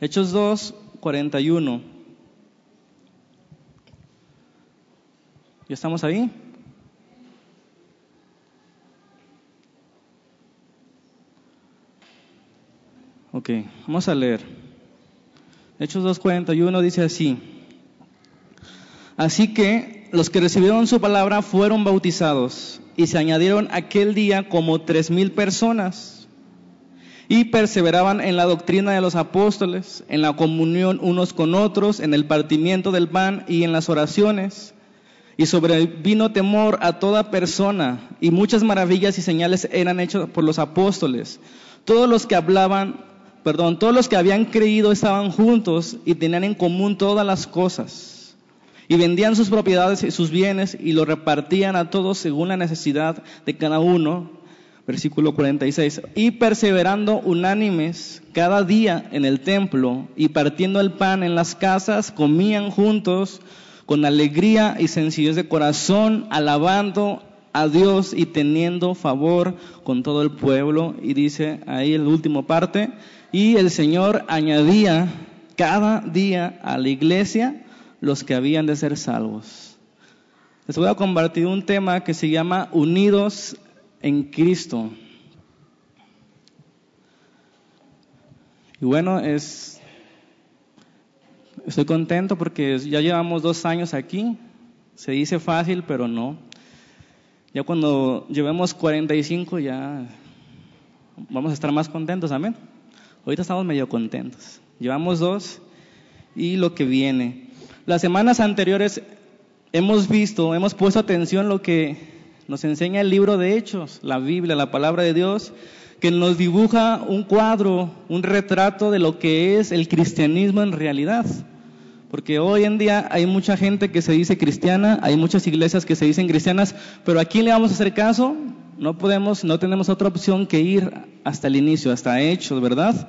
Hechos 2, 41. ¿Ya estamos ahí? Ok, vamos a leer. Hechos 2.41 dice así. Así que los que recibieron su palabra fueron bautizados y se añadieron aquel día como tres mil personas y perseveraban en la doctrina de los apóstoles, en la comunión unos con otros, en el partimiento del pan y en las oraciones. Y sobrevino temor a toda persona y muchas maravillas y señales eran hechas por los apóstoles. Todos los que hablaban perdón, todos los que habían creído estaban juntos y tenían en común todas las cosas. Y vendían sus propiedades y sus bienes y lo repartían a todos según la necesidad de cada uno. Versículo 46. Y perseverando unánimes cada día en el templo y partiendo el pan en las casas, comían juntos con alegría y sencillez de corazón, alabando a Dios y teniendo favor con todo el pueblo. Y dice ahí el último parte, y el Señor añadía cada día a la iglesia los que habían de ser salvos. Les voy a compartir un tema que se llama Unidos en Cristo. Y bueno, es, estoy contento porque ya llevamos dos años aquí. Se dice fácil, pero no. Ya cuando llevemos 45 ya vamos a estar más contentos, amén. Ahorita estamos medio contentos. Llevamos dos y lo que viene. Las semanas anteriores hemos visto, hemos puesto atención lo que nos enseña el libro de Hechos, la Biblia, la palabra de Dios, que nos dibuja un cuadro, un retrato de lo que es el cristianismo en realidad. Porque hoy en día hay mucha gente que se dice cristiana, hay muchas iglesias que se dicen cristianas, pero ¿a quién le vamos a hacer caso? No podemos, no tenemos otra opción que ir hasta el inicio, hasta Hechos, ¿verdad?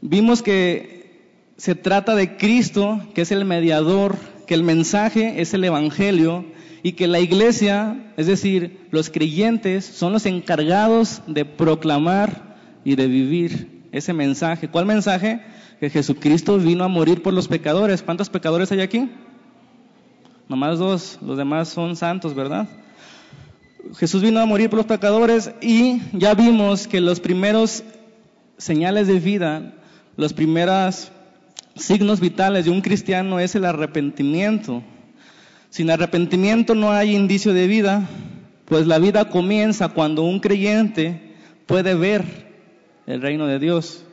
Vimos que se trata de Cristo, que es el mediador, que el mensaje es el Evangelio y que la iglesia, es decir, los creyentes, son los encargados de proclamar y de vivir ese mensaje. ¿Cuál mensaje? Que Jesucristo vino a morir por los pecadores. ¿Cuántos pecadores hay aquí? Nomás dos, los demás son santos, ¿verdad? Jesús vino a morir por los pecadores y ya vimos que los primeros señales de vida, los primeros signos vitales de un cristiano es el arrepentimiento. Sin arrepentimiento no hay indicio de vida, pues la vida comienza cuando un creyente puede ver el reino de Dios.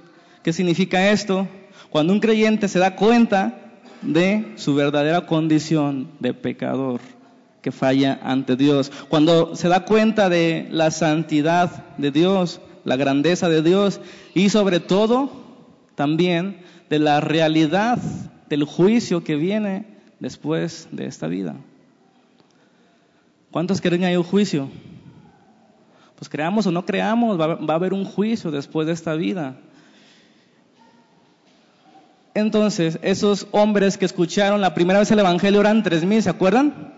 ¿Qué significa esto? Cuando un creyente se da cuenta de su verdadera condición de pecador que falla ante Dios. Cuando se da cuenta de la santidad de Dios, la grandeza de Dios y sobre todo también de la realidad del juicio que viene después de esta vida. ¿Cuántos creen que hay un juicio? Pues creamos o no creamos, va, a haber un juicio después de esta vida. Entonces, esos hombres que escucharon la primera vez el Evangelio eran tres mil, ¿se acuerdan?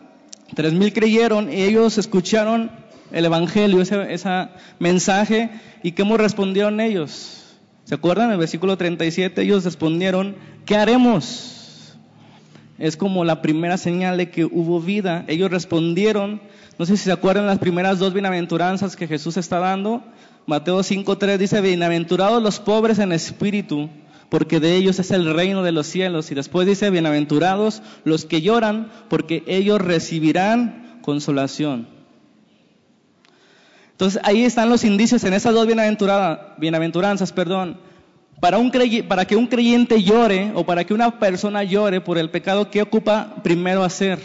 Tres mil creyeron y ellos escucharon el Evangelio, ese, mensaje, y ¿cómo respondieron ellos? ¿Se acuerdan? En el versículo 37 ellos respondieron, ¿qué haremos? Es como la primera señal de que hubo vida. Ellos respondieron, no sé si se acuerdan las primeras dos bienaventuranzas que Jesús está dando. Mateo 5.3 dice, bienaventurados los pobres en espíritu, porque de ellos es el reino de los cielos. Y después dice, bienaventurados los que lloran, porque ellos recibirán consolación. Entonces ahí están los indicios en esas dos bienaventuranzas, perdón. Para, que un creyente llore o para que una persona llore por el pecado, ¿qué ocupa primero hacer?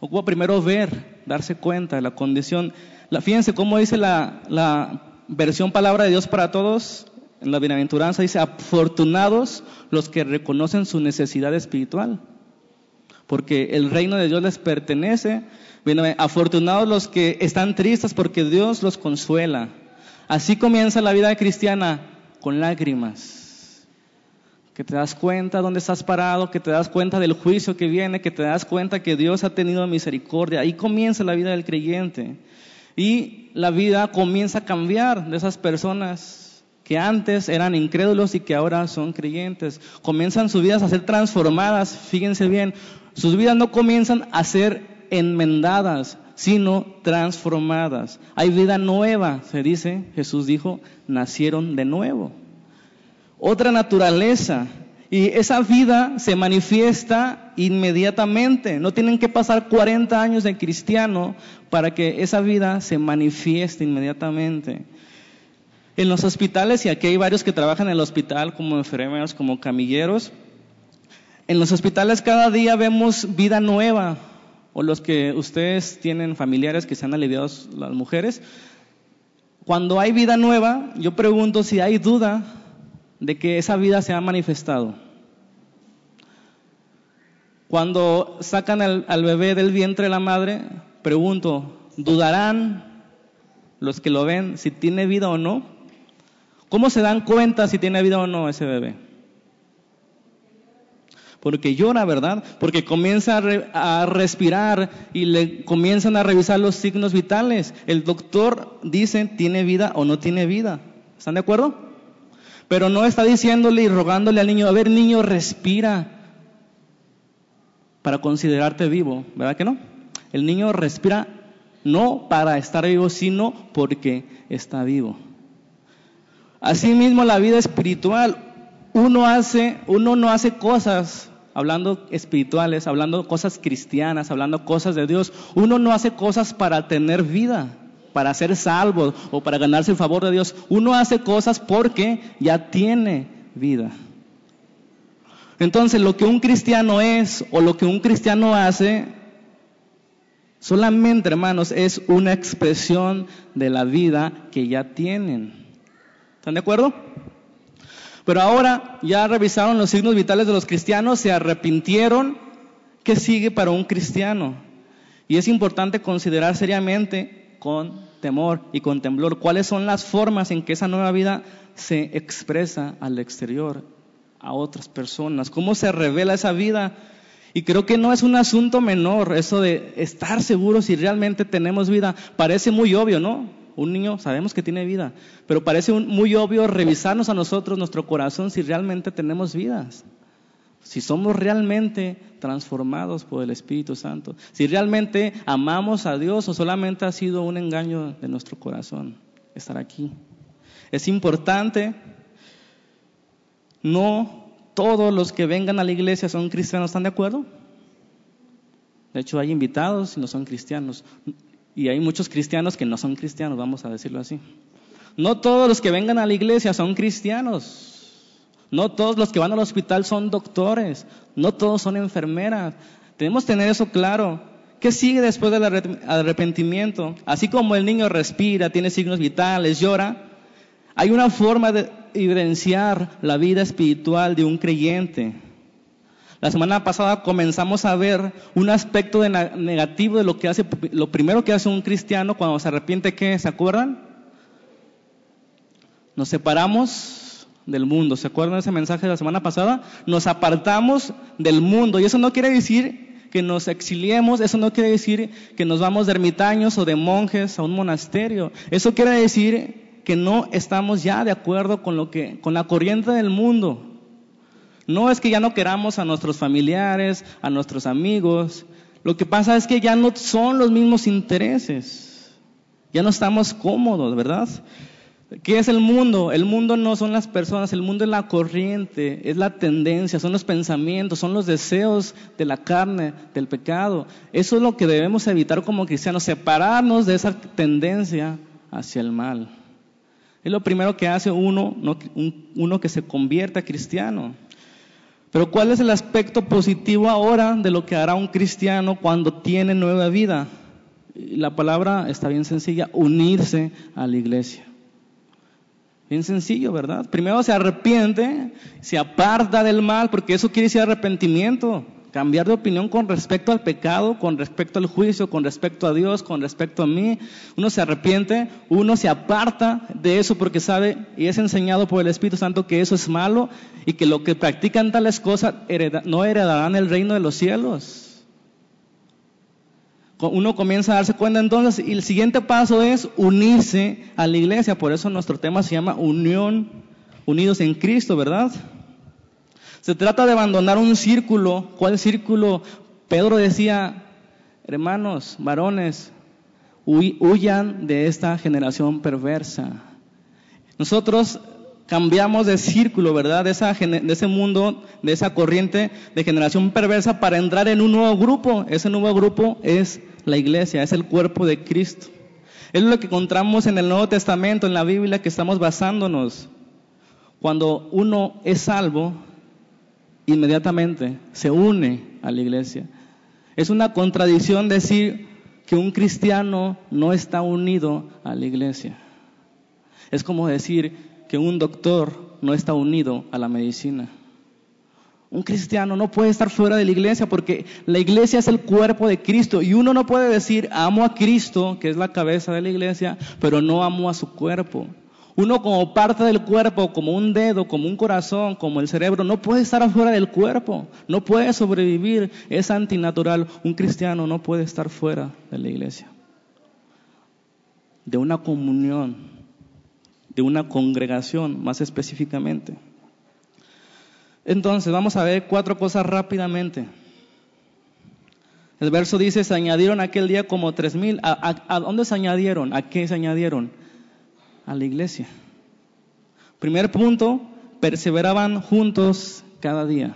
Ocupa primero ver, darse cuenta de la condición. La, fíjense cómo dice la, la versión palabra de Dios para todos en la bienaventuranza dice, afortunados los que reconocen su necesidad espiritual, porque el reino de Dios les pertenece. Afortunados los que están tristes porque Dios los consuela. Así comienza la vida cristiana con lágrimas. Que te das cuenta dónde estás parado, que te das cuenta del juicio que viene, que te das cuenta que Dios ha tenido misericordia. Ahí comienza la vida del creyente. Y la vida comienza a cambiar de esas personas que antes eran incrédulos y que ahora son creyentes. Comienzan sus vidas a ser transformadas, fíjense bien, sus vidas no comienzan a ser enmendadas, sino transformadas. Hay vida nueva, se dice, Jesús dijo, nacieron de nuevo. Otra naturaleza, y esa vida se manifiesta inmediatamente. No tienen que pasar 40 años de cristiano para que esa vida se manifieste inmediatamente. En los hospitales, y aquí hay varios que trabajan en el hospital como enfermeros, como camilleros, en los hospitales cada día vemos vida nueva, o los que ustedes tienen familiares que se han aliviado las mujeres. Cuando hay vida nueva, yo pregunto si hay duda de que esa vida se ha manifestado. Cuando sacan al, bebé del vientre de la madre, pregunto, ¿dudarán los que lo ven si tiene vida o no? ¿Cómo se dan cuenta si tiene vida o no ese bebé? Porque llora, ¿verdad? Porque comienza a, respirar y le comienzan a revisar los signos vitales. El doctor dice, ¿tiene vida o no tiene vida? ¿Están de acuerdo? Pero no está diciéndole y rogándole al niño, a ver niño, respira para considerarte vivo, ¿verdad que no? El niño respira no para estar vivo, sino porque está vivo. Asimismo, la vida espiritual, uno hace, uno no hace cosas hablando espirituales, hablando cosas cristianas, hablando cosas de Dios. Uno no hace cosas para tener vida para ser salvo o para ganarse el favor de Dios. Uno hace cosas porque ya tiene vida. Entonces, lo que un cristiano es o lo que un cristiano hace, solamente, hermanos, es una expresión de la vida que ya tienen. ¿Están de acuerdo? Pero ahora ya revisaron los signos vitales de los cristianos, se arrepintieron. ¿Qué sigue para un cristiano? Y es importante considerar seriamente con temor y con temblor. ¿Cuáles son las formas en que esa nueva vida se expresa al exterior, a otras personas? ¿Cómo se revela esa vida? Y creo que no es un asunto menor eso de estar seguros si realmente tenemos vida. Parece muy obvio, ¿no? Un niño sabemos que tiene vida, pero parece muy obvio revisarnos a nosotros, nuestro corazón, si realmente tenemos vidas si somos realmente transformados por el Espíritu Santo, si realmente amamos a Dios o solamente ha sido un engaño de nuestro corazón estar aquí. Es importante, no todos los que vengan a la iglesia son cristianos, ¿están de acuerdo? De hecho, hay invitados y no son cristianos. Y hay muchos cristianos que no son cristianos, vamos a decirlo así. No todos los que vengan a la iglesia son cristianos. No todos los que van al hospital son doctores, no todos son enfermeras. Tenemos que tener eso claro. ¿Qué sigue después del arrepentimiento? Así como el niño respira, tiene signos vitales, llora, hay una forma de evidenciar la vida espiritual de un creyente. La semana pasada comenzamos a ver un aspecto negativo de lo que hace, lo primero que hace un cristiano cuando se arrepiente, ¿qué? ¿Se acuerdan? Nos separamos del mundo. ¿Se acuerdan de ese mensaje de la semana pasada? Nos apartamos del mundo. Y eso no quiere decir que nos exiliemos, eso no quiere decir que nos vamos de ermitaños o de monjes a un monasterio. Eso quiere decir que no estamos ya de acuerdo con lo que con la corriente del mundo. No es que ya no queramos a nuestros familiares, a nuestros amigos. Lo que pasa es que ya no son los mismos intereses. Ya no estamos cómodos, ¿verdad? ¿Qué es el mundo? El mundo no son las personas, el mundo es la corriente, es la tendencia, son los pensamientos, son los deseos de la carne, del pecado. Eso es lo que debemos evitar como cristianos, separarnos de esa tendencia hacia el mal. Es lo primero que hace uno, uno que se convierta cristiano. Pero ¿cuál es el aspecto positivo ahora de lo que hará un cristiano cuando tiene nueva vida? La palabra está bien sencilla, unirse a la iglesia. Bien sencillo, ¿verdad? Primero se arrepiente, se aparta del mal, porque eso quiere decir arrepentimiento. Cambiar de opinión con respecto al pecado, con respecto al juicio, con respecto a Dios, con respecto a mí. Uno se arrepiente, uno se aparta de eso porque sabe y es enseñado por el Espíritu Santo que eso es malo y que lo que practican tales cosas no heredarán el reino de los cielos uno comienza a darse cuenta entonces y el siguiente paso es unirse a la iglesia. Por eso nuestro tema se llama unión unidos en Cristo, ¿verdad? Se trata de abandonar un círculo. ¿Cuál círculo? Pedro decía, hermanos, varones, huyan de esta generación perversa. Nosotros cambiamos de círculo, ¿verdad? De, esa, de ese mundo, de esa corriente de generación perversa para entrar en un nuevo grupo. Ese nuevo grupo es la iglesia, es el cuerpo de Cristo. Es lo que encontramos en el Nuevo Testamento, en la Biblia que estamos basándonos. Cuando uno es salvo, inmediatamente se une a la iglesia. Es una contradicción decir que un cristiano no está unido a la iglesia. Es como decir que un doctor no está unido a la medicina. Un cristiano no puede estar fuera de la iglesia porque la iglesia es el cuerpo de Cristo y uno no puede decir amo a Cristo, que es la cabeza de la iglesia, pero no amo a su cuerpo. Uno como parte del cuerpo, como un dedo, como un corazón, como el cerebro, no puede estar afuera del cuerpo, no puede sobrevivir, es antinatural. Un cristiano no puede estar fuera de la iglesia, de una comunión, de una congregación más específicamente. Entonces, vamos a ver cuatro cosas rápidamente. El verso dice, se añadieron aquel día como tres mil. ¿A, dónde se añadieron? ¿A qué se añadieron? A la iglesia. Primer punto, perseveraban juntos cada día.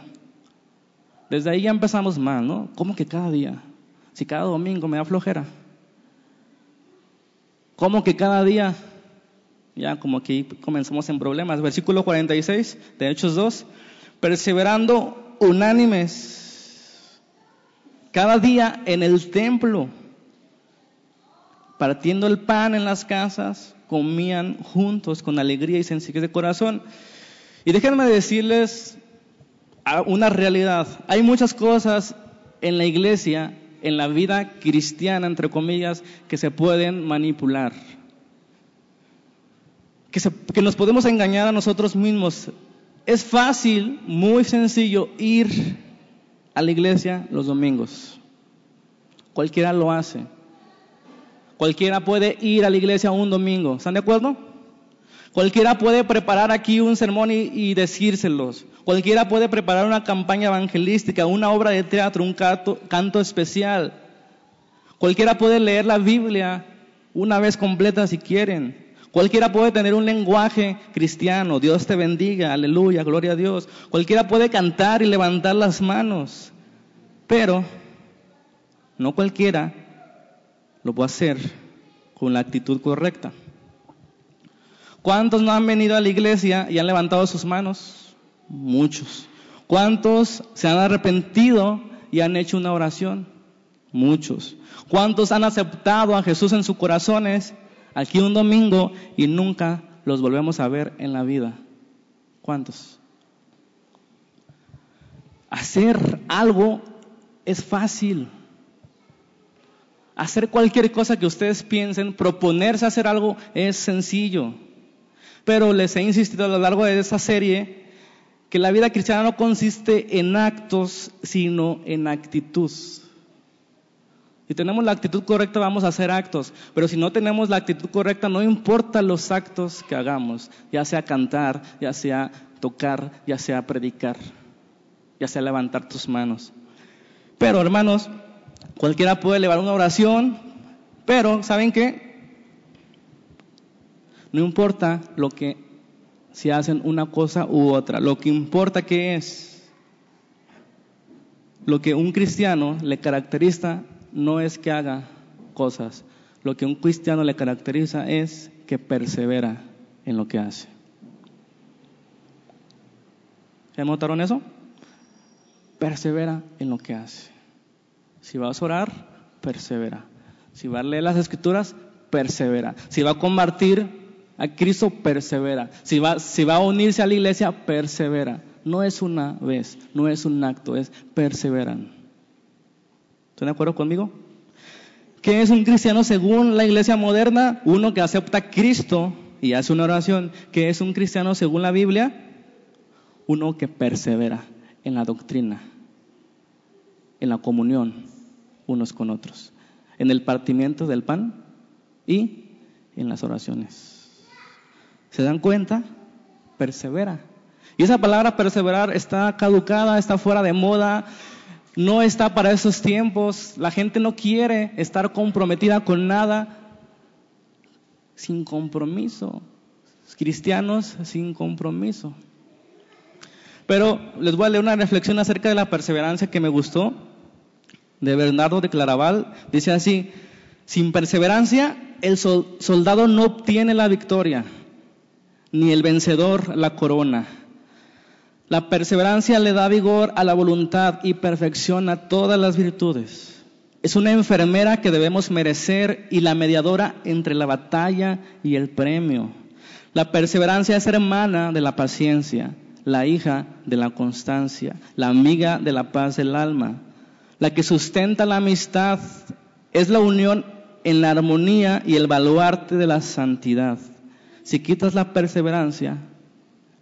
Desde ahí ya empezamos mal, ¿no? ¿Cómo que cada día? Si cada domingo me da flojera. ¿Cómo que cada día? Ya como que comenzamos en problemas. Versículo 46 de Hechos 2 perseverando unánimes cada día en el templo, partiendo el pan en las casas, comían juntos con alegría y sencillez de corazón. Y déjenme decirles una realidad. Hay muchas cosas en la iglesia, en la vida cristiana, entre comillas, que se pueden manipular. Que, que nos podemos engañar a nosotros mismos. Es fácil, muy sencillo ir a la iglesia los domingos. Cualquiera lo hace. Cualquiera puede ir a la iglesia un domingo. ¿Están de acuerdo? Cualquiera puede preparar aquí un sermón y, decírselos. Cualquiera puede preparar una campaña evangelística, una obra de teatro, un canto especial. Cualquiera puede leer la Biblia una vez completa si quieren. Cualquiera puede tener un lenguaje cristiano, Dios te bendiga, aleluya, gloria a Dios. Cualquiera puede cantar y levantar las manos, pero no cualquiera lo puede hacer con la actitud correcta. ¿Cuántos no han venido a la iglesia y han levantado sus manos? Muchos. ¿Cuántos se han arrepentido y han hecho una oración? Muchos. ¿Cuántos han aceptado a Jesús en sus corazones aquí un domingo y nunca los volvemos a ver en la vida. ¿Cuántos? Hacer algo es fácil. Hacer cualquier cosa que ustedes piensen, proponerse hacer algo es sencillo. Pero les he insistido a lo largo de esta serie que la vida cristiana no consiste en actos, sino en actitud. Si tenemos la actitud correcta, vamos a hacer actos. Pero si no tenemos la actitud correcta, no importa los actos que hagamos, ya sea cantar, ya sea tocar, ya sea predicar, ya sea levantar tus manos. Pero hermanos, cualquiera puede elevar una oración, pero ¿saben qué? No importa lo que si hacen una cosa u otra, lo que importa que es lo que un cristiano le caracteriza no es que haga cosas. Lo que un cristiano le caracteriza es que persevera en lo que hace. ¿Se notaron eso? Persevera en lo que hace. Si vas a orar, persevera. Si va a leer las escrituras, persevera. Si va a compartir a Cristo, persevera. Si va, si va a unirse a la iglesia, persevera. No es una vez, no es un acto, es perseveran. ¿Están de acuerdo conmigo? ¿Qué es un cristiano según la iglesia moderna? Uno que acepta a Cristo y hace una oración. ¿Qué es un cristiano según la Biblia? Uno que persevera en la doctrina, en la comunión unos con otros, en el partimiento del pan y en las oraciones. ¿Se dan cuenta? persevera. Y esa palabra perseverar está caducada, está fuera de moda, no está para esos tiempos. La gente no quiere estar comprometida con nada sin compromiso. Cristianos sin compromiso. Pero les voy a leer una reflexión acerca de la perseverancia que me gustó, de Bernardo de Claraval. Dice así, sin perseverancia el soldado no obtiene la victoria, ni el vencedor la corona. La perseverancia le da vigor a la voluntad y perfecciona todas las virtudes. Es una enfermera que debemos merecer y la mediadora entre la batalla y el premio. La perseverancia es hermana de la paciencia, la hija de la constancia, la amiga de la paz del alma. La que sustenta la amistad es la unión en la armonía y el baluarte de la santidad. Si quitas la perseverancia,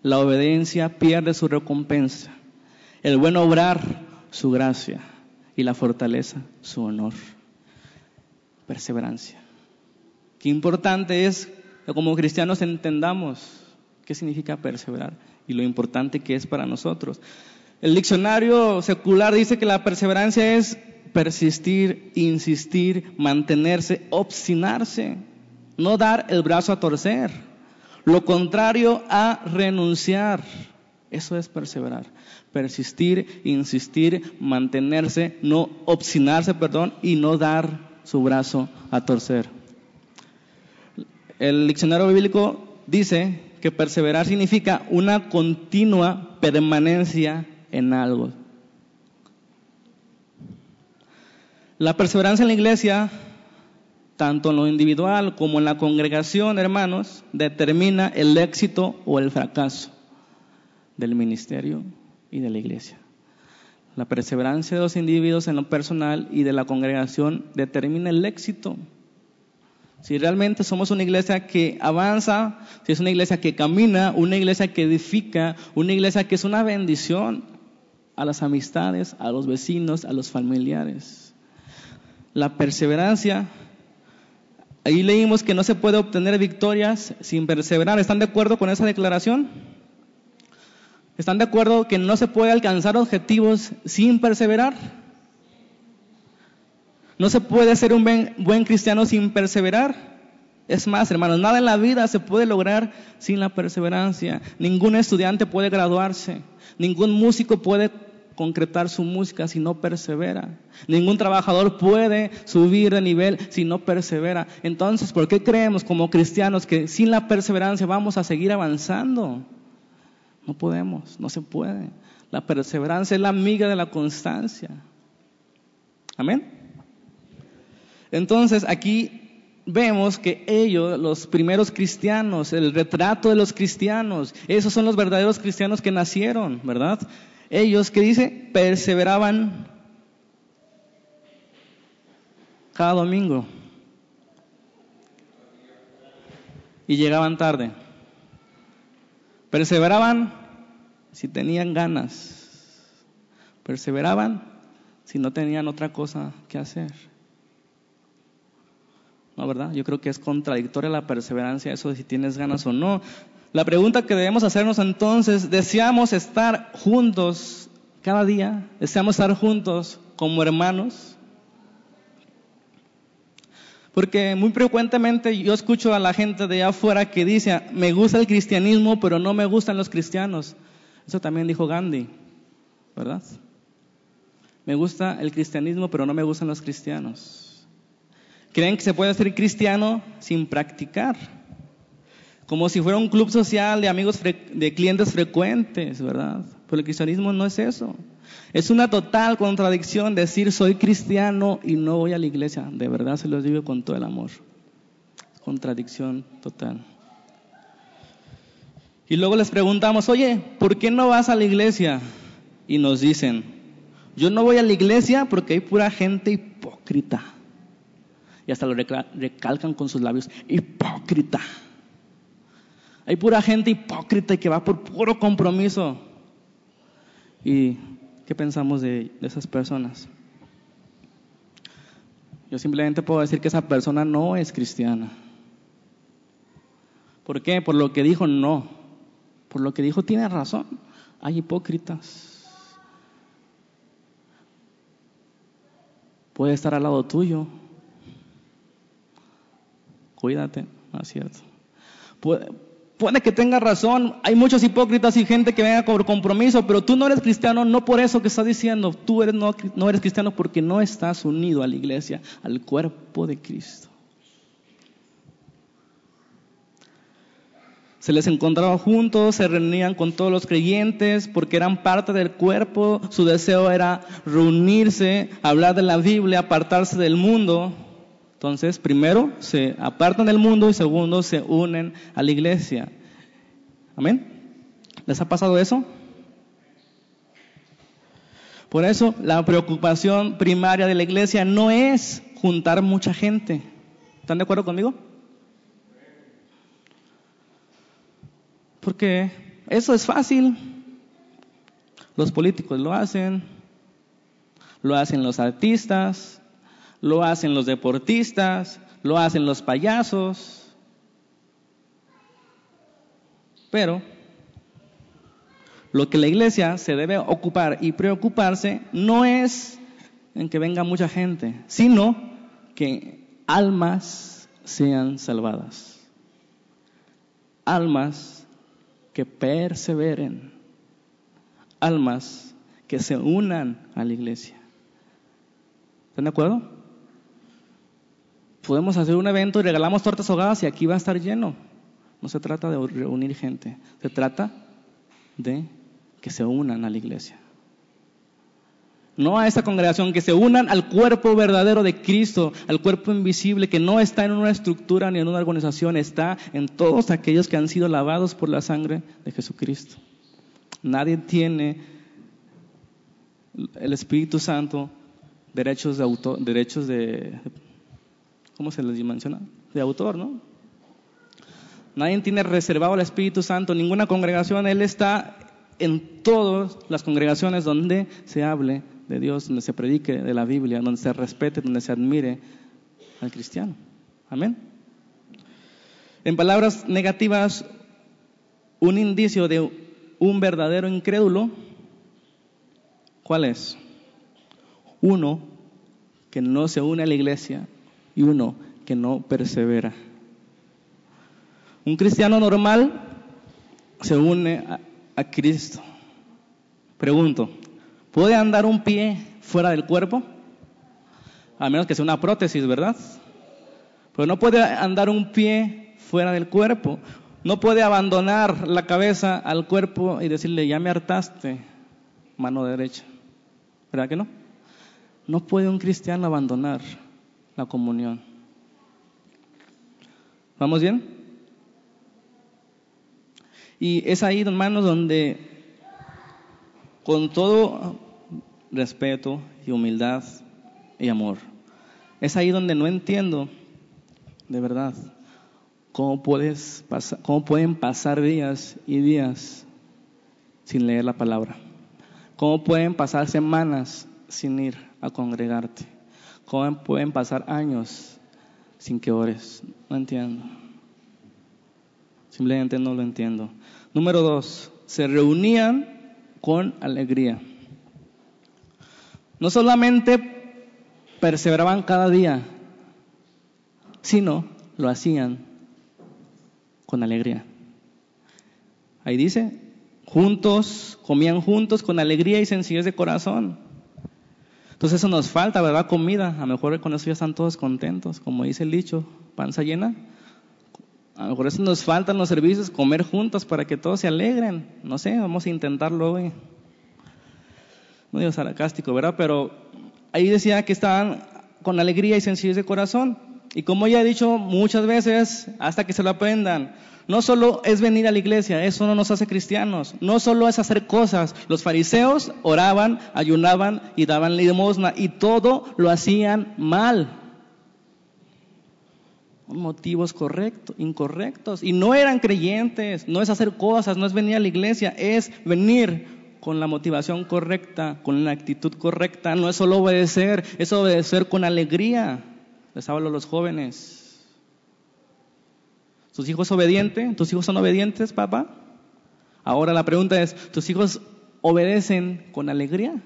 la obediencia pierde su recompensa, el buen obrar su gracia y la fortaleza su honor. Perseverancia. Qué importante es que como cristianos entendamos qué significa perseverar y lo importante que es para nosotros. El diccionario secular dice que la perseverancia es persistir, insistir, mantenerse, obstinarse, no dar el brazo a torcer. Lo contrario a renunciar. Eso es perseverar. Persistir, insistir, mantenerse, no obstinarse, perdón, y no dar su brazo a torcer. El diccionario bíblico dice que perseverar significa una continua permanencia en algo. La perseverancia en la iglesia, tanto en lo individual como en la congregación, hermanos, determina el éxito o el fracaso del ministerio y de la iglesia. La perseverancia de los individuos en lo personal y de la congregación determina el éxito. Si realmente somos una iglesia que avanza, si es una iglesia que camina, una iglesia que edifica, una iglesia que es una bendición a las amistades, a los vecinos, a los familiares la perseverancia. Ahí leímos que no se puede obtener victorias sin perseverar. ¿Están de acuerdo con esa declaración? ¿Están de acuerdo que no se puede alcanzar objetivos sin perseverar? No se puede ser un buen, buen, cristiano sin perseverar. Es más, hermanos, nada en la vida se puede lograr sin la perseverancia. Ningún estudiante puede graduarse. Ningún músico puede concretar su música si no persevera. Ningún trabajador puede subir de nivel si no persevera. Entonces, ¿por qué creemos como cristianos que sin la perseverancia vamos a seguir avanzando? No podemos, no se puede. La perseverancia es la amiga de la constancia. Amén. Entonces, aquí vemos que ellos, los primeros cristianos, el retrato de los cristianos, esos son los verdaderos cristianos que nacieron, ¿verdad? ellos que dice, perseveraban cada domingo y llegaban tarde. Perseveraban si tenían ganas. Perseveraban si no tenían otra cosa que hacer. ¿No, verdad? Yo creo que es contradictoria la perseverancia, eso de si tienes ganas o no. La pregunta que debemos hacernos entonces, ¿deseamos estar juntos cada día? ¿Deseamos estar juntos como hermanos? Porque muy frecuentemente yo escucho a la gente de allá afuera que dice, me gusta el cristianismo, pero no me gustan los cristianos. Eso también dijo Gandhi, ¿verdad? Me gusta el cristianismo, pero no me gustan los cristianos. Creen que se puede ser cristiano sin practicar como si fuera un club social de amigos, de clientes frecuentes, ¿verdad? Pero el cristianismo no es eso. Es una total contradicción decir soy cristiano y no voy a la iglesia. De verdad se los digo con todo el amor. Contradicción total. Y luego les preguntamos, oye, ¿por qué no vas a la iglesia? Y nos dicen, yo no voy a la iglesia porque hay pura gente hipócrita. Y hasta lo recalcan con sus labios, hipócrita. Hay pura gente hipócrita que va por puro compromiso. ¿Y qué pensamos de, esas personas? Yo simplemente puedo decir que esa persona no es cristiana. ¿Por qué? Por lo que dijo no. Por lo que dijo, tiene razón. Hay hipócritas. Puede estar al lado tuyo. Cuídate, no es cierto. Puede, que tenga razón. Hay muchos hipócritas y gente que venga por compromiso, pero tú no eres cristiano, no por eso que está diciendo. Tú eres, no, no eres cristiano porque no estás unido a la iglesia, al cuerpo de Cristo. Se les encontraba juntos, se reunían con todos los creyentes porque eran parte del cuerpo. Su deseo era reunirse, hablar de la Biblia, apartarse del mundo. Entonces, primero se apartan del mundo y segundo se unen a la iglesia. Amén. ¿Les ha pasado eso? Por eso la preocupación primaria de la iglesia no es juntar mucha gente. ¿Están de acuerdo conmigo? Porque eso es fácil. Los políticos lo hacen, lo hacen los artistas, lo hacen los deportistas, lo hacen los payasos. Pero lo que la iglesia se debe ocupar y preocuparse no es en que venga mucha gente, sino que almas sean salvadas. Almas que perseveren, almas que se unan a la iglesia. ¿Están de acuerdo? Podemos hacer un evento y regalamos tortas ahogadas y aquí va a estar lleno. No se trata de reunir gente, se trata de que se unan a la iglesia. No a esta congregación, que se unan al cuerpo verdadero de Cristo, al cuerpo invisible que no está en una estructura ni en una organización, está en todos aquellos que han sido lavados por la sangre de Jesucristo. Nadie tiene el Espíritu Santo derechos de autor, derechos de, ¿cómo se les menciona? De autor, ¿no? Nadie tiene reservado el Espíritu Santo, ninguna congregación, Él está en todas las congregaciones donde se hable de Dios, donde se predique de la Biblia, donde se respete, donde se admire al cristiano. Amén. En palabras negativas, un indicio de un verdadero incrédulo, ¿cuál es? Uno que no se une a la iglesia y uno que no persevera. Un cristiano normal se une a, Cristo. Pregunto, ¿Puede andar un pie fuera del cuerpo? A menos que sea una prótesis, ¿verdad? Pero no puede andar un pie fuera del cuerpo. No puede abandonar la cabeza al cuerpo y decirle, ya me hartaste, mano derecha. ¿Verdad que no? No puede un cristiano abandonar la comunión. ¿Vamos bien? Y es ahí, hermanos, donde con todo respeto y humildad y amor. Es ahí donde no entiendo, de verdad, cómo, puedes cómo pueden pasar días y días sin leer la palabra. Cómo pueden pasar semanas sin ir a congregarte. Cómo pueden pasar años sin que ores. No entiendo. Simplemente no lo entiendo. Número dos, se reunían con alegría. No solamente perseveraban cada día, sino lo hacían con alegría. Ahí dice, juntos, comían juntos con alegría y sencillez de corazón. Entonces eso nos falta, ¿verdad? Comida. A lo mejor con eso ya están todos contentos, como dice el dicho, panza llena. A lo mejor eso nos faltan los servicios, comer juntos para que todos se alegren. No sé, vamos a intentarlo hoy no digo sarcástico, ¿verdad? Pero ahí decía que estaban con alegría y sencillez de corazón. Y como ya he dicho muchas veces, hasta que se lo aprendan, no solo es venir a la iglesia, eso no nos hace cristianos, no solo es hacer cosas. Los fariseos oraban, ayunaban y daban limosna y todo lo hacían mal. Motivos correctos, incorrectos. Y no eran creyentes, no es hacer cosas, no es venir a la iglesia, es venir con la motivación correcta, con la actitud correcta. No es solo obedecer, es obedecer con alegría. Les hablo a los jóvenes. ¿Tus hijos obedientes? ¿Tus hijos son obedientes, papá? Ahora la pregunta es, ¿tus hijos obedecen con alegría?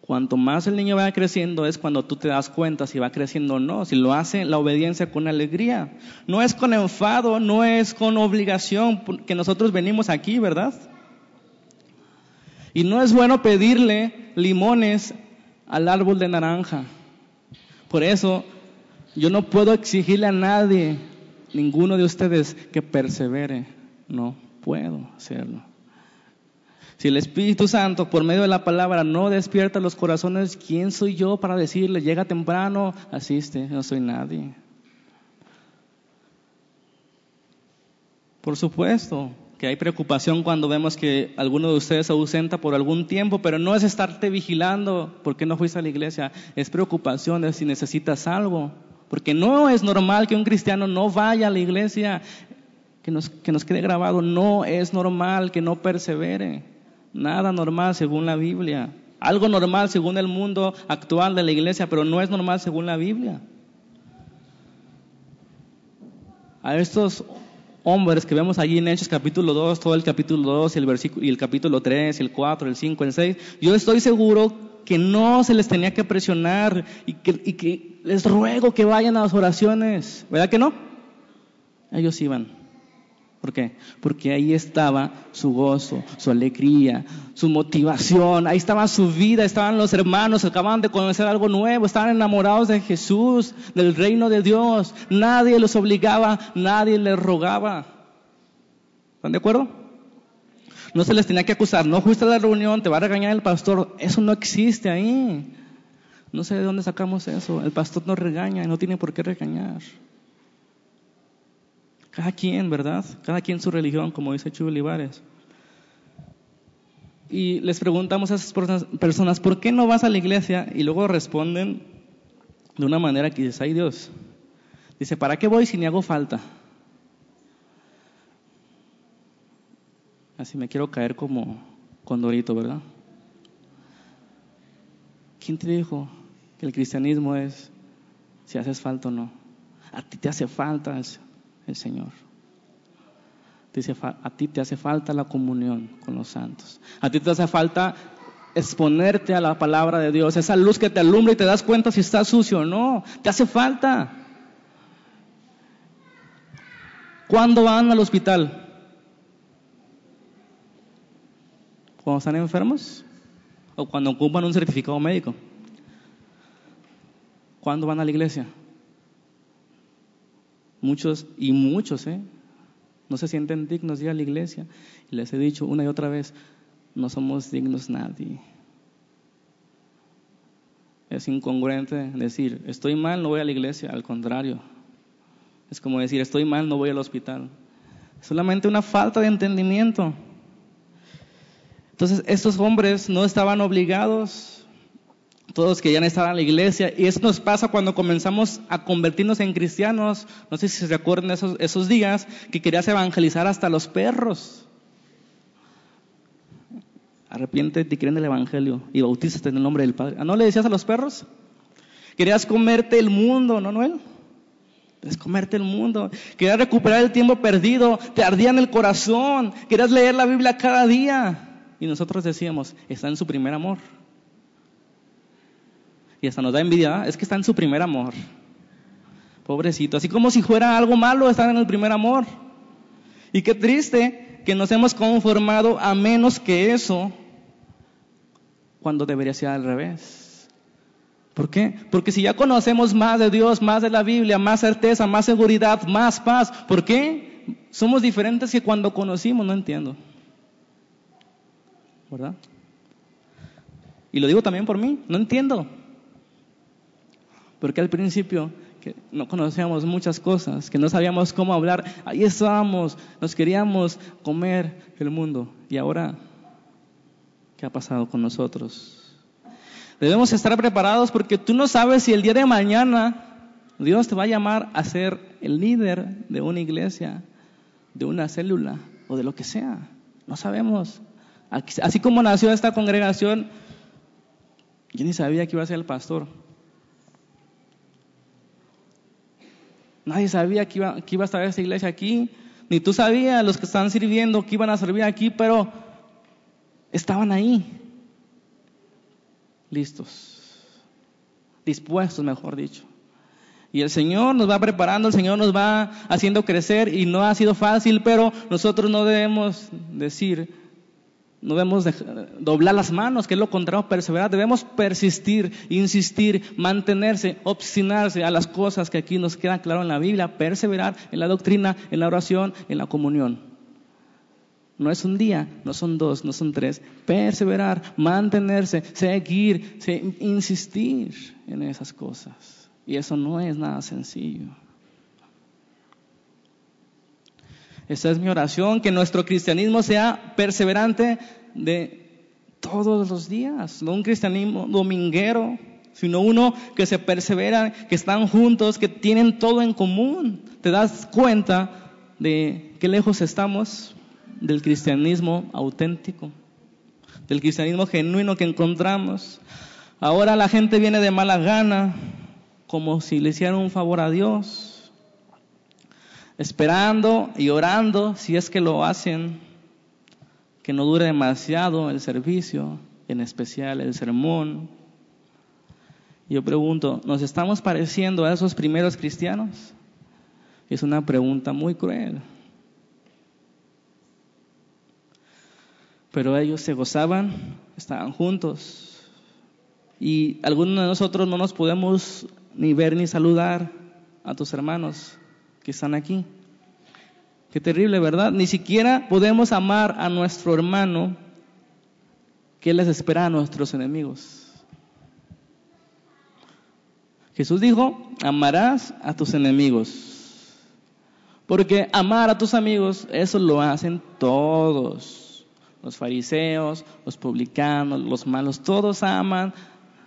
Cuanto más el niño va creciendo es cuando tú te das cuenta si va creciendo o no, si lo hace la obediencia con alegría. No es con enfado, no es con obligación que nosotros venimos aquí, ¿verdad? Y no es bueno pedirle limones al árbol de naranja. Por eso yo no puedo exigirle a nadie, ninguno de ustedes, que persevere. No puedo hacerlo. Si el Espíritu Santo, por medio de la palabra, no despierta los corazones, ¿quién soy yo para decirle, llega temprano, asiste? No soy nadie. Por supuesto que hay preocupación cuando vemos que alguno de ustedes se ausenta por algún tiempo, pero no es estarte vigilando porque no fuiste a la iglesia, es preocupación de si necesitas algo. Porque no es normal que un cristiano no vaya a la iglesia, que nos, que nos quede grabado, no es normal que no persevere. Nada normal según la Biblia. Algo normal según el mundo actual de la iglesia, pero no es normal según la Biblia. A estos hombres que vemos allí en Hechos capítulo 2, todo el capítulo 2 y el, versículo, y el capítulo 3, el 4, el 5, el 6, yo estoy seguro que no se les tenía que presionar y que, y que les ruego que vayan a las oraciones. ¿Verdad que no? Ellos iban. ¿Por qué? Porque ahí estaba su gozo, su alegría, su motivación, ahí estaba su vida, estaban los hermanos, acababan de conocer algo nuevo, estaban enamorados de Jesús, del reino de Dios. Nadie los obligaba, nadie les rogaba. ¿Están de acuerdo? No se les tenía que acusar, no fuiste a la reunión, te va a regañar el pastor. Eso no existe ahí. No sé de dónde sacamos eso. El pastor no regaña y no tiene por qué regañar. Cada quien, ¿verdad? Cada quien su religión, como dice Chuy Olivares. Y les preguntamos a esas personas, ¿por qué no vas a la iglesia? Y luego responden de una manera que dices, ay Dios. Dice, ¿para qué voy si ni hago falta? Así me quiero caer como condorito, ¿verdad? ¿Quién te dijo que el cristianismo es si haces falta o no? A ti te hace falta el Señor. a ti te hace falta la comunión con los santos. A ti te hace falta exponerte a la palabra de Dios, esa luz que te alumbra y te das cuenta si está sucio o no. Te hace falta. ¿Cuándo van al hospital? ¿Cuando están enfermos? ¿O cuando ocupan un certificado médico? ¿Cuándo van a la iglesia? Muchos y muchos, ¿eh? No se sienten dignos de ir a la iglesia. Y les he dicho una y otra vez, no somos dignos nadie. Es incongruente decir, estoy mal, no voy a la iglesia. Al contrario, es como decir, estoy mal, no voy al hospital. Solamente una falta de entendimiento. Entonces, estos hombres no estaban obligados todos querían estar en la iglesia. Y eso nos pasa cuando comenzamos a convertirnos en cristianos. No sé si se recuerdan esos, esos días que querías evangelizar hasta los perros. Arrepiéntete y creen el evangelio y bautízate en el nombre del Padre. ¿No le decías a los perros? Querías comerte el mundo, ¿no, Noel? Querías comerte el mundo. Querías recuperar el tiempo perdido. Te ardía en el corazón. Querías leer la Biblia cada día. Y nosotros decíamos, está en su primer amor y hasta nos da envidia, es que está en su primer amor. Pobrecito, así como si fuera algo malo estar en el primer amor. Y qué triste que nos hemos conformado a menos que eso cuando debería ser al revés. ¿Por qué? Porque si ya conocemos más de Dios, más de la Biblia, más certeza, más seguridad, más paz, ¿por qué? Somos diferentes que cuando conocimos, no entiendo. ¿Verdad? Y lo digo también por mí, no entiendo. Porque al principio que no conocíamos muchas cosas, que no sabíamos cómo hablar, ahí estábamos, nos queríamos comer el mundo. Y ahora, ¿qué ha pasado con nosotros? Debemos estar preparados porque tú no sabes si el día de mañana Dios te va a llamar a ser el líder de una iglesia, de una célula o de lo que sea. No sabemos. Así como nació esta congregación, yo ni sabía que iba a ser el pastor. Nadie sabía que iba, que iba a estar esta iglesia aquí. ni tú sabías los que están sirviendo que iban a servir aquí, pero estaban ahí, listos, dispuestos, mejor dicho. Y el Señor nos va preparando, el Señor nos va haciendo crecer y no ha sido fácil, pero nosotros no debemos decir, no debemos doblar las manos, que es lo contrario, perseverar. Debemos persistir, insistir, mantenerse, obstinarse a las cosas que aquí nos quedan claro en la Biblia, perseverar en la doctrina, en la oración, en la comunión. No es un día, no son dos, no son tres. Perseverar, mantenerse, seguir, insistir en esas cosas. Y eso no es nada sencillo. Esa es mi oración, que nuestro cristianismo sea perseverante de todos los días, no un cristianismo dominguero, sino uno que se persevera, que están juntos, que tienen todo en común. Te das cuenta de qué lejos estamos del cristianismo auténtico, del cristianismo genuino que encontramos. Ahora la gente viene de mala gana, como si le hicieran un favor a Dios esperando y orando, si es que lo hacen, que no dure demasiado el servicio, en especial el sermón. Yo pregunto, ¿nos estamos pareciendo a esos primeros cristianos? Es una pregunta muy cruel. Pero ellos se gozaban, estaban juntos. Y algunos de nosotros no nos podemos ni ver ni saludar a tus hermanos que están aquí. Qué terrible, ¿verdad? Ni siquiera podemos amar a nuestro hermano que les espera a nuestros enemigos. Jesús dijo, amarás a tus enemigos. Porque amar a tus amigos, eso lo hacen todos. Los fariseos, los publicanos, los malos, todos aman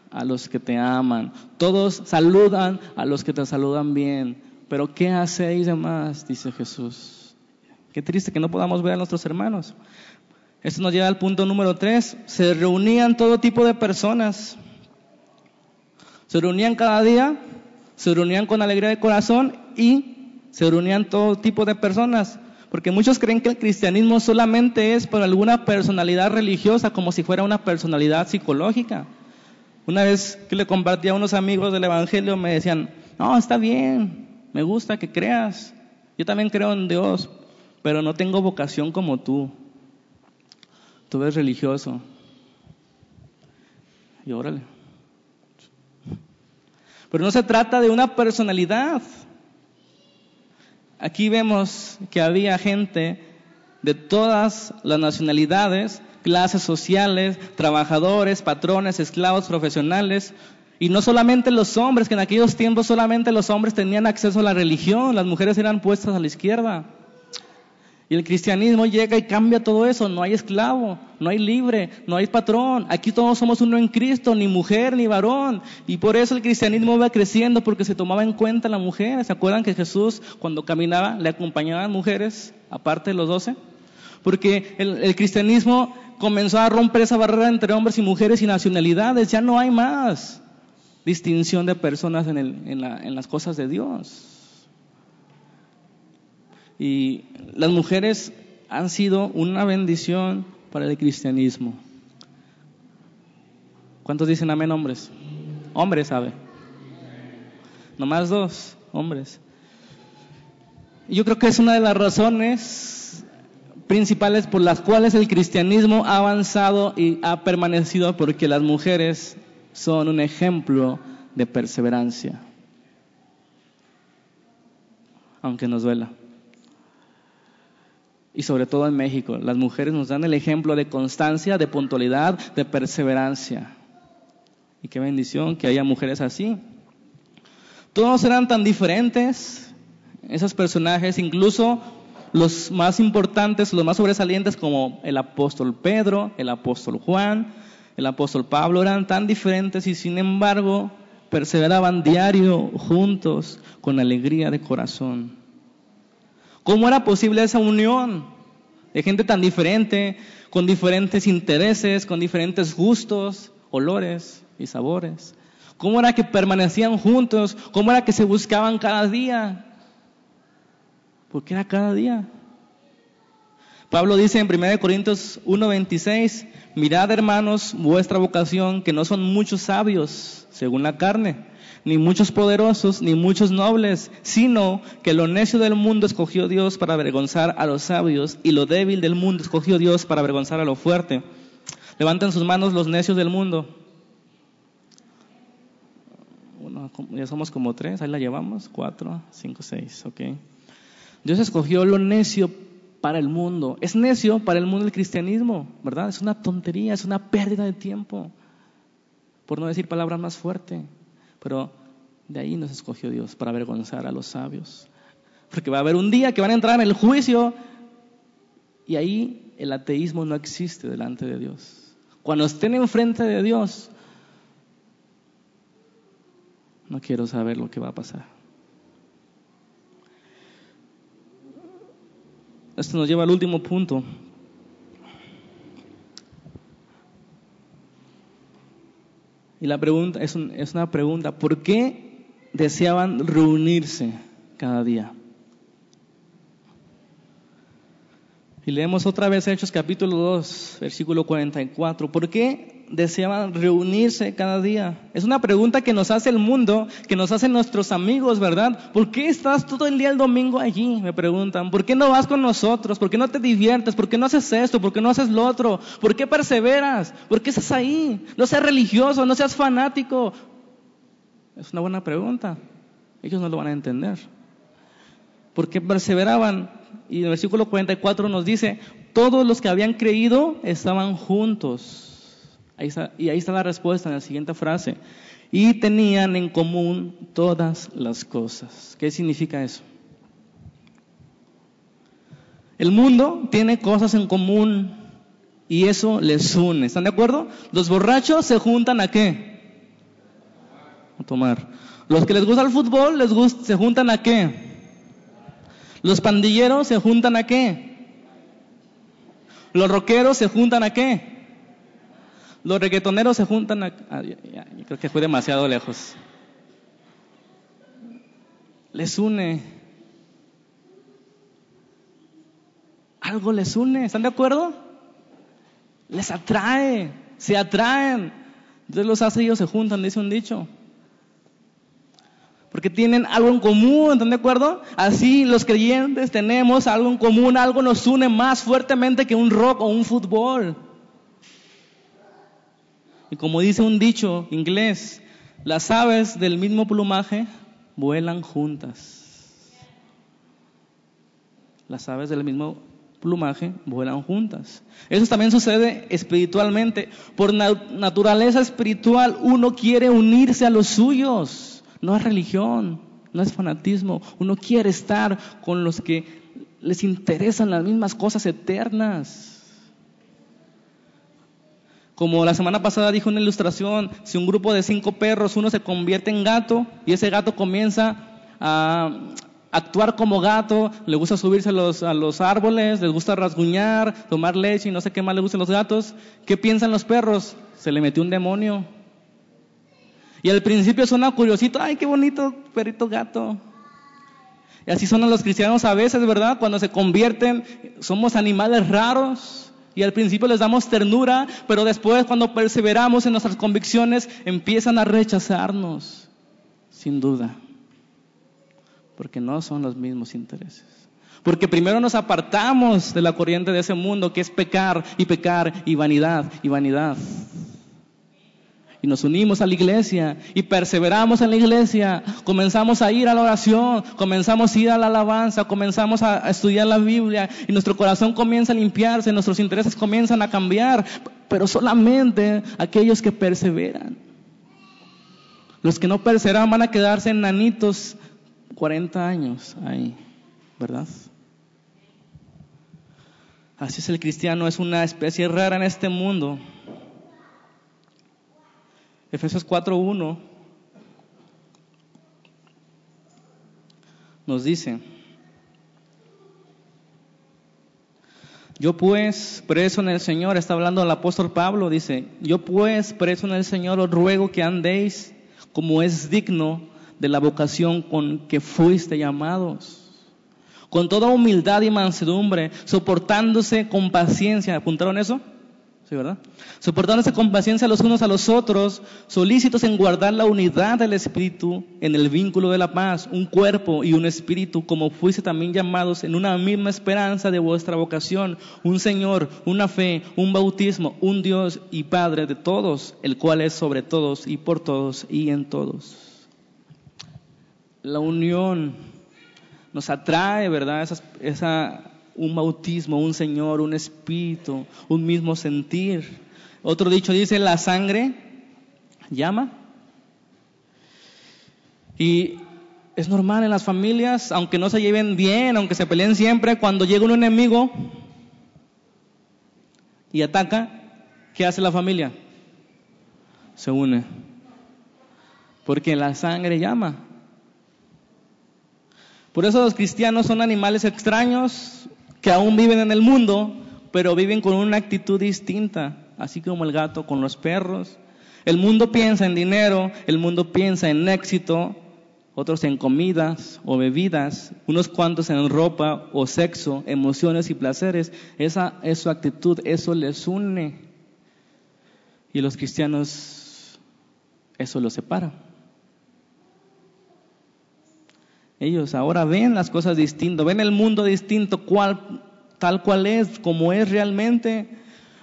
a los que te aman. Todos saludan a los que te saludan bien. Pero ¿qué hacéis de más? Dice Jesús. Qué triste que no podamos ver a nuestros hermanos. Esto nos lleva al punto número tres. Se reunían todo tipo de personas. Se reunían cada día, se reunían con alegría de corazón y se reunían todo tipo de personas. Porque muchos creen que el cristianismo solamente es para alguna personalidad religiosa, como si fuera una personalidad psicológica. Una vez que le compartí a unos amigos del Evangelio, me decían, no, está bien, me gusta que creas. Yo también creo en Dios, pero no tengo vocación como tú. Tú eres religioso. Y órale. Pero no se trata de una personalidad. Aquí vemos que había gente de todas las nacionalidades, clases sociales, trabajadores, patrones, esclavos, profesionales, y no solamente los hombres, que en aquellos tiempos solamente los hombres tenían acceso a la religión, las mujeres eran puestas a la izquierda. Y el cristianismo llega y cambia todo eso. No hay esclavo, no hay libre, no hay patrón. Aquí todos somos uno en Cristo, ni mujer ni varón. Y por eso el cristianismo va creciendo porque se tomaba en cuenta la mujer. ¿Se acuerdan que Jesús cuando caminaba le acompañaban mujeres, aparte de los doce? Porque el, el cristianismo comenzó a romper esa barrera entre hombres y mujeres y nacionalidades. Ya no hay más distinción de personas en, en, las cosas de Dios. Y las mujeres han sido una bendición para el cristianismo. ¿Cuántos dicen amén, hombres? Hombres, ¿sabe? Nomás dos, hombres. Yo creo que es una de las razones principales por las cuales el cristianismo ha avanzado y ha permanecido porque las mujeres son un ejemplo de perseverancia, aunque nos duela. Y sobre todo en México, las mujeres nos dan el ejemplo de constancia, de puntualidad, de perseverancia. Y qué bendición que haya mujeres así. Todos eran tan diferentes, esos personajes, incluso los más importantes, los más sobresalientes como el apóstol Pedro, el apóstol Juan, el apóstol Pablo eran tan diferentes y sin embargo perseveraban diario juntos con alegría de corazón. ¿Cómo era posible esa unión de gente tan diferente, con diferentes intereses, con diferentes gustos, olores y sabores? ¿Cómo era que permanecían juntos? ¿Cómo era que se buscaban cada día? Porque era cada día. Pablo dice en 1 Corintios 1:26, mirad hermanos vuestra vocación, que no son muchos sabios según la carne, ni muchos poderosos, ni muchos nobles, sino que lo necio del mundo escogió Dios para avergonzar a los sabios, y lo débil del mundo escogió Dios para avergonzar a lo fuerte. Levanten sus manos los necios del mundo. ya somos como tres, ahí la llevamos, cuatro, cinco, seis, ok. Dios escogió lo necio para el mundo. Es necio para el mundo del cristianismo, ¿verdad? Es una tontería, es una pérdida de tiempo. Por no decir palabras más fuertes. Pero de ahí nos escogió Dios, para avergonzar a los sabios. Porque va a haber un día que van a entrar en el juicio y ahí el ateísmo no existe delante de Dios. Cuando estén enfrente de Dios, no quiero saber lo que va a pasar. Esto nos lleva al último punto. Y la pregunta es, es una pregunta, ¿por qué deseaban reunirse cada día? Y leemos otra vez Hechos capítulo 2, versículo 44. ¿Por qué deseaban reunirse cada día? Es una pregunta que nos hace el mundo, que nos hacen nuestros amigos, ¿verdad? ¿Por qué estás todo el día el domingo allí? Me preguntan. ¿Por qué no vas con nosotros? ¿Por qué no te diviertes? ¿Por qué no haces esto? ¿Por qué no haces lo otro? ¿Por qué perseveras? ¿Por qué estás ahí? No seas religioso, no seas fanático. Es una buena pregunta. Ellos no lo van a entender. ¿Por qué perseveraban? Y en el versículo 44 nos dice, todos los que habían creído estaban juntos y ahí está la respuesta en la siguiente frase. Y tenían en común todas las cosas. ¿Qué significa eso? El mundo tiene cosas en común y eso les une. ¿Están de acuerdo? Los borrachos se juntan a qué? A tomar. Los que les gusta el fútbol les gusta, se juntan a qué? Los pandilleros se juntan a qué? Los rockeros se juntan a qué? Los reggaetoneros se juntan a... Ah, creo que fue demasiado lejos. Les une. Algo les une, ¿están de acuerdo? Les atrae, se atraen. Entonces los hace ellos se juntan, dice un dicho. Porque tienen algo en común, ¿están de acuerdo? Así los creyentes tenemos algo en común, algo nos une más fuertemente que un rock o un fútbol. Y como dice un dicho inglés, las aves del mismo plumaje vuelan juntas. Las aves del mismo plumaje vuelan juntas. Eso también sucede espiritualmente. Por naturaleza espiritual uno quiere unirse a los suyos. No es religión, no es fanatismo. Uno quiere estar con los que les interesan las mismas cosas eternas. Como la semana pasada dijo una ilustración, si un grupo de cinco perros, uno se convierte en gato y ese gato comienza a actuar como gato, le gusta subirse a los, a los árboles, les gusta rasguñar, tomar leche y no sé qué más le gustan los gatos, ¿qué piensan los perros? Se le metió un demonio. Y al principio suena curiosito, ay, qué bonito perrito gato. Y así son los cristianos a veces, ¿verdad? Cuando se convierten, somos animales raros. Y al principio les damos ternura, pero después cuando perseveramos en nuestras convicciones empiezan a rechazarnos, sin duda, porque no son los mismos intereses. Porque primero nos apartamos de la corriente de ese mundo que es pecar y pecar y vanidad y vanidad y nos unimos a la iglesia y perseveramos en la iglesia, comenzamos a ir a la oración, comenzamos a ir a la alabanza, comenzamos a, estudiar la Biblia y nuestro corazón comienza a limpiarse, nuestros intereses comienzan a cambiar, pero solamente aquellos que perseveran. Los que no perseveran van a quedarse enanitos 40 años ahí, ¿verdad? Así es el cristiano, es una especie rara en este mundo. Efesios 4.1 nos dice, yo pues, preso en el Señor, está hablando el apóstol Pablo, dice, yo pues, preso en el Señor, os ruego que andéis como es digno de la vocación con que fuiste llamados con toda humildad y mansedumbre, soportándose con paciencia. ¿Apuntaron eso? Sí, ¿verdad? Soportándose con paciencia los unos a los otros, solícitos en guardar la unidad del Espíritu en el vínculo de la paz, un cuerpo y un espíritu, como fuiste también llamados en una misma esperanza de vuestra vocación, un Señor, una fe, un bautismo, un Dios y Padre de todos, el cual es sobre todos y por todos y en todos. La unión nos atrae, ¿verdad? Esa, esa un bautismo, un Señor, un Espíritu, un mismo sentir. Otro dicho dice, la sangre llama. Y es normal en las familias, aunque no se lleven bien, aunque se peleen siempre, cuando llega un enemigo y ataca, ¿qué hace la familia? Se une. Porque la sangre llama. Por eso los cristianos son animales extraños, que aún viven en el mundo, pero viven con una actitud distinta, así como el gato con los perros. El mundo piensa en dinero, el mundo piensa en éxito, otros en comidas o bebidas, unos cuantos en ropa o sexo, emociones y placeres. Esa es su actitud, eso les une. Y los cristianos, eso los separa. Ellos ahora ven las cosas distinto, ven el mundo distinto, cual, tal cual es, como es realmente.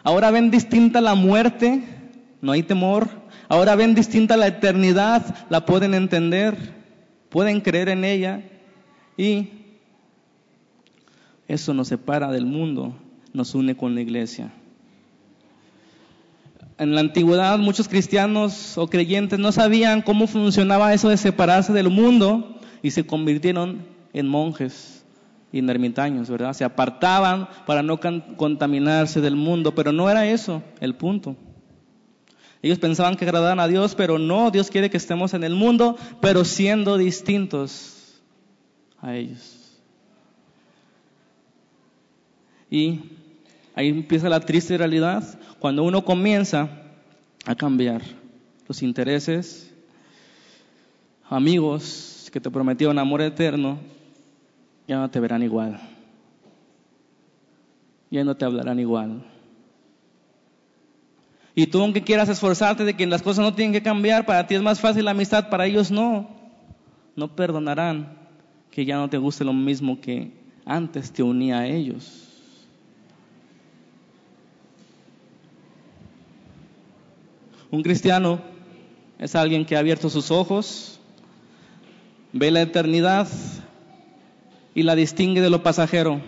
Ahora ven distinta la muerte, no hay temor. Ahora ven distinta la eternidad, la pueden entender, pueden creer en ella y eso nos separa del mundo, nos une con la iglesia. En la antigüedad muchos cristianos o creyentes no sabían cómo funcionaba eso de separarse del mundo y se convirtieron en monjes y en ermitaños, ¿verdad? Se apartaban para no contaminarse del mundo, pero no era eso el punto. Ellos pensaban que agradaban a Dios, pero no, Dios quiere que estemos en el mundo, pero siendo distintos a ellos. Y ahí empieza la triste realidad, cuando uno comienza a cambiar los intereses, amigos, que te prometieron amor eterno, ya no te verán igual. Ya no te hablarán igual. Y tú aunque quieras esforzarte de que las cosas no tienen que cambiar, para ti es más fácil la amistad, para ellos no. No perdonarán que ya no te guste lo mismo que antes te unía a ellos. Un cristiano es alguien que ha abierto sus ojos, ve la eternidad y la distingue de lo pasajero.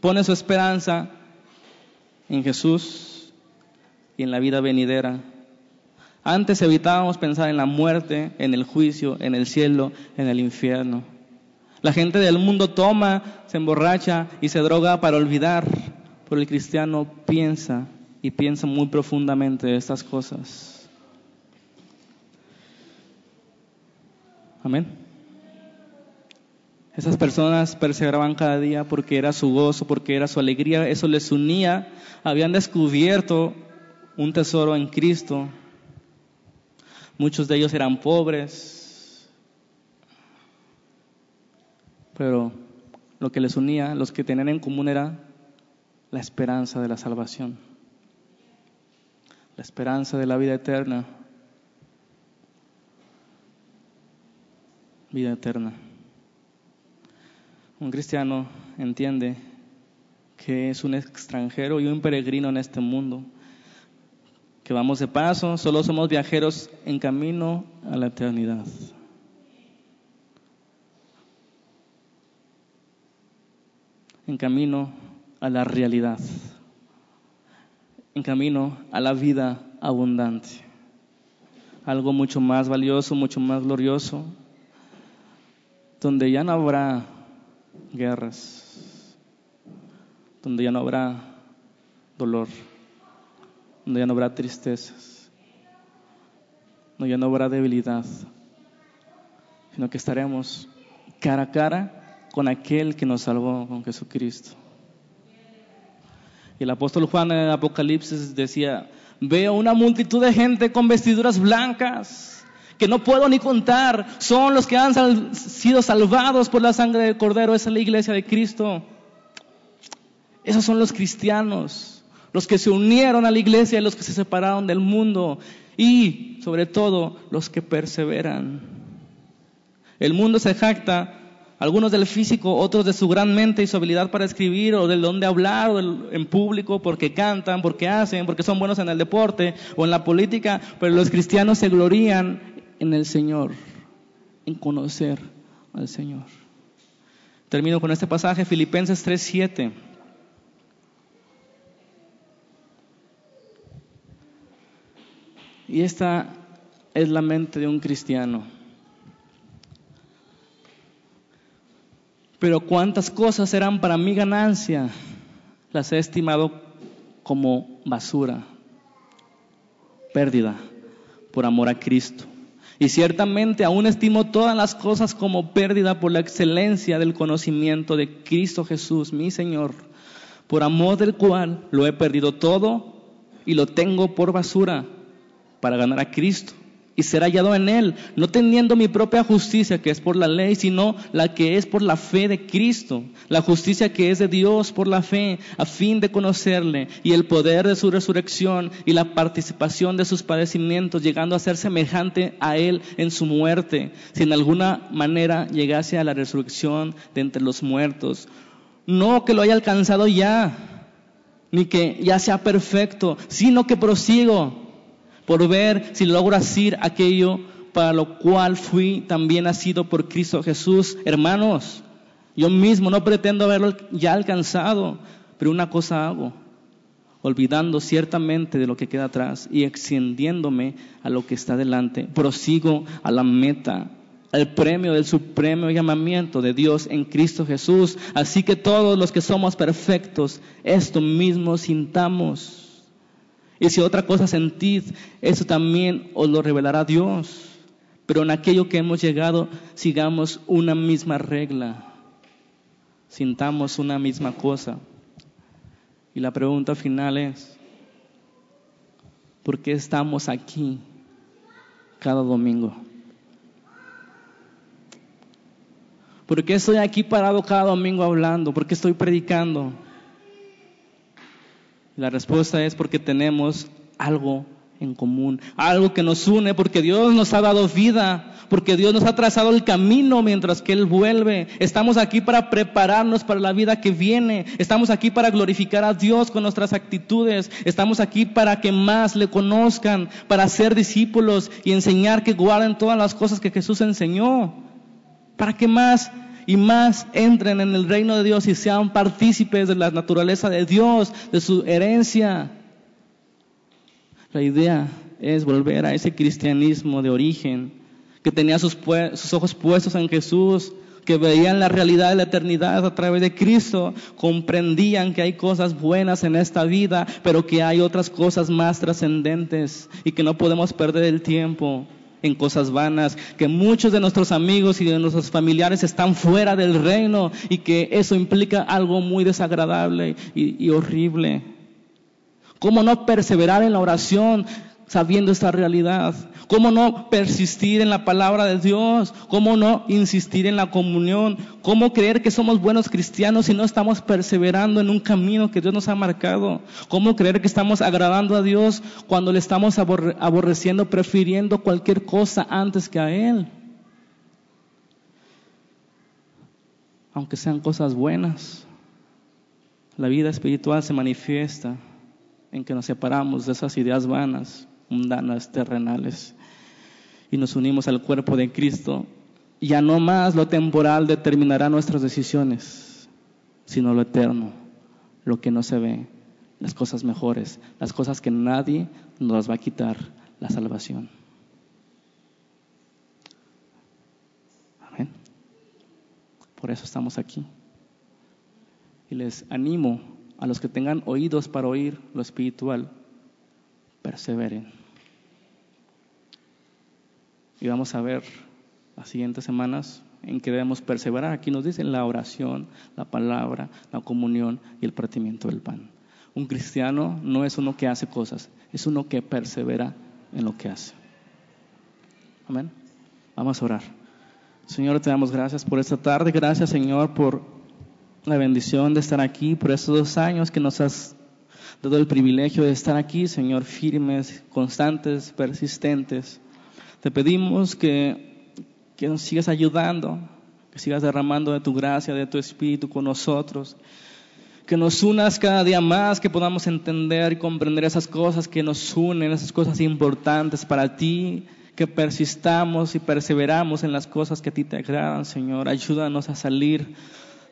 Pone su esperanza en Jesús y en la vida venidera. Antes evitábamos pensar en la muerte, en el juicio, en el cielo, en el infierno. La gente del mundo toma, se emborracha y se droga para olvidar, pero el cristiano piensa y piensa muy profundamente estas cosas. Amén. Esas personas perseveraban cada día porque era su gozo, porque era su alegría, eso les unía. Habían descubierto un tesoro en Cristo. Muchos de ellos eran pobres, pero lo que les unía, los que tenían en común era la esperanza de la salvación, la esperanza de la vida eterna. Vida eterna. Un cristiano entiende que es un extranjero y un peregrino en este mundo, que vamos de paso, solo somos viajeros en camino a la eternidad. En camino a la realidad, en camino a la vida abundante, algo mucho más valioso, mucho más glorioso, donde ya no habrá guerras, donde ya no habrá dolor, donde ya no habrá tristezas, donde ya no habrá debilidad, sino que estaremos cara a cara con aquel que nos salvó, con Jesucristo. Y el apóstol Juan en el Apocalipsis decía, veo una multitud de gente con vestiduras blancas que no puedo ni contar, son los que han sido salvados por la sangre del Cordero. Esa es la iglesia de Cristo. Esos son los cristianos, los que se unieron a la iglesia y los que se separaron del mundo. Y, sobre todo, los que perseveran. El mundo se jacta algunos del físico, otros de su gran mente y su habilidad para escribir o del don de hablar o en público porque cantan, porque hacen, porque son buenos en el deporte o en la política, pero los cristianos se glorían en el Señor, en conocer al Señor. Termino con este pasaje, Filipenses 3:7. Y esta es la mente de un cristiano. Pero cuántas cosas eran para mi ganancia, las he estimado como basura, pérdida, por amor a Cristo. Y ciertamente aún estimo todas las cosas como pérdida por la excelencia del conocimiento de Cristo Jesús, mi Señor, por amor del cual lo he perdido todo y lo tengo por basura para ganar a Cristo y ser hallado en Él, no teniendo mi propia justicia que es por la ley, sino la que es por la fe de Cristo, la justicia que es de Dios por la fe, a fin de conocerle y el poder de su resurrección y la participación de sus padecimientos, llegando a ser semejante a Él en su muerte, si en alguna manera llegase a la resurrección de entre los muertos. No que lo haya alcanzado ya, ni que ya sea perfecto, sino que prosigo por ver si logro hacer aquello para lo cual fui también nacido por Cristo Jesús. Hermanos, yo mismo no pretendo haberlo ya alcanzado, pero una cosa hago, olvidando ciertamente de lo que queda atrás y extendiéndome a lo que está delante, prosigo a la meta, al premio del supremo llamamiento de Dios en Cristo Jesús. Así que todos los que somos perfectos, esto mismo sintamos. Y si otra cosa sentid, eso también os lo revelará Dios. Pero en aquello que hemos llegado, sigamos una misma regla, sintamos una misma cosa. Y la pregunta final es, ¿por qué estamos aquí cada domingo? ¿Por qué estoy aquí parado cada domingo hablando? ¿Por qué estoy predicando? La respuesta es porque tenemos algo en común, algo que nos une, porque Dios nos ha dado vida, porque Dios nos ha trazado el camino mientras que Él vuelve. Estamos aquí para prepararnos para la vida que viene, estamos aquí para glorificar a Dios con nuestras actitudes, estamos aquí para que más le conozcan, para ser discípulos y enseñar que guarden todas las cosas que Jesús enseñó, para que más y más entren en el reino de Dios y sean partícipes de la naturaleza de Dios, de su herencia. La idea es volver a ese cristianismo de origen, que tenía sus, ojos puestos en Jesús, que veían la realidad de la eternidad a través de Cristo, comprendían que hay cosas buenas en esta vida, pero que hay otras cosas más trascendentes y que no podemos perder el tiempo en cosas vanas, que muchos de nuestros amigos y de nuestros familiares están fuera del reino y que eso implica algo muy desagradable y, horrible. ¿Cómo no perseverar en la oración sabiendo esta realidad? ¿Cómo no persistir en la palabra de Dios? ¿Cómo no insistir en la comunión? ¿Cómo creer que somos buenos cristianos si no estamos perseverando en un camino que Dios nos ha marcado? ¿Cómo creer que estamos agradando a Dios cuando le estamos aborreciendo, prefiriendo cualquier cosa antes que a Él? Aunque sean cosas buenas, la vida espiritual se manifiesta en que nos separamos de esas ideas vanas mundanas, terrenales, y nos unimos al cuerpo de Cristo, ya no más lo temporal determinará nuestras decisiones, sino lo eterno, lo que no se ve, las cosas mejores, las cosas que nadie nos va a quitar, la salvación. Amén. Por eso estamos aquí. Y les animo a los que tengan oídos para oír lo espiritual, perseveren. Y vamos a ver las siguientes semanas en que debemos perseverar. Aquí nos dicen la oración, la palabra, la comunión y el partimiento del pan. Un cristiano no es uno que hace cosas, es uno que persevera en lo que hace. Amén. Vamos a orar. Señor, te damos gracias por esta tarde. Gracias, Señor, por la bendición de estar aquí, por estos dos años que nos has dado el privilegio de estar aquí, Señor, firmes, constantes, persistentes. Te pedimos que, que nos sigas ayudando, que sigas derramando de tu gracia, de tu espíritu con nosotros. Que nos unas cada día más, que podamos entender y comprender esas cosas que nos unen, esas cosas importantes para ti, que persistamos y perseveramos en las cosas que a ti te agradan, Señor. Ayúdanos a salir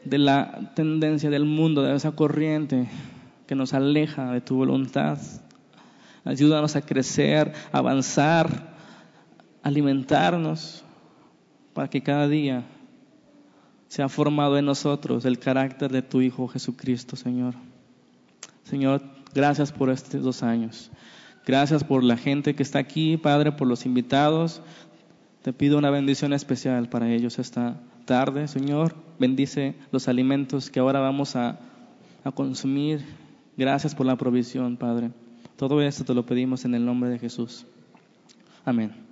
de la tendencia del mundo, de esa corriente que nos aleja de tu voluntad. Ayúdanos a crecer, avanzar, alimentarnos, para que cada día sea formado en nosotros el carácter de tu Hijo Jesucristo, Señor. Señor, gracias por estos dos años. Gracias por la gente que está aquí, Padre, por los invitados. Te pido una bendición especial para ellos esta tarde, Señor. Bendice los alimentos que ahora vamos a consumir. Gracias por la provisión, Padre. Todo esto te lo pedimos en el nombre de Jesús. Amén.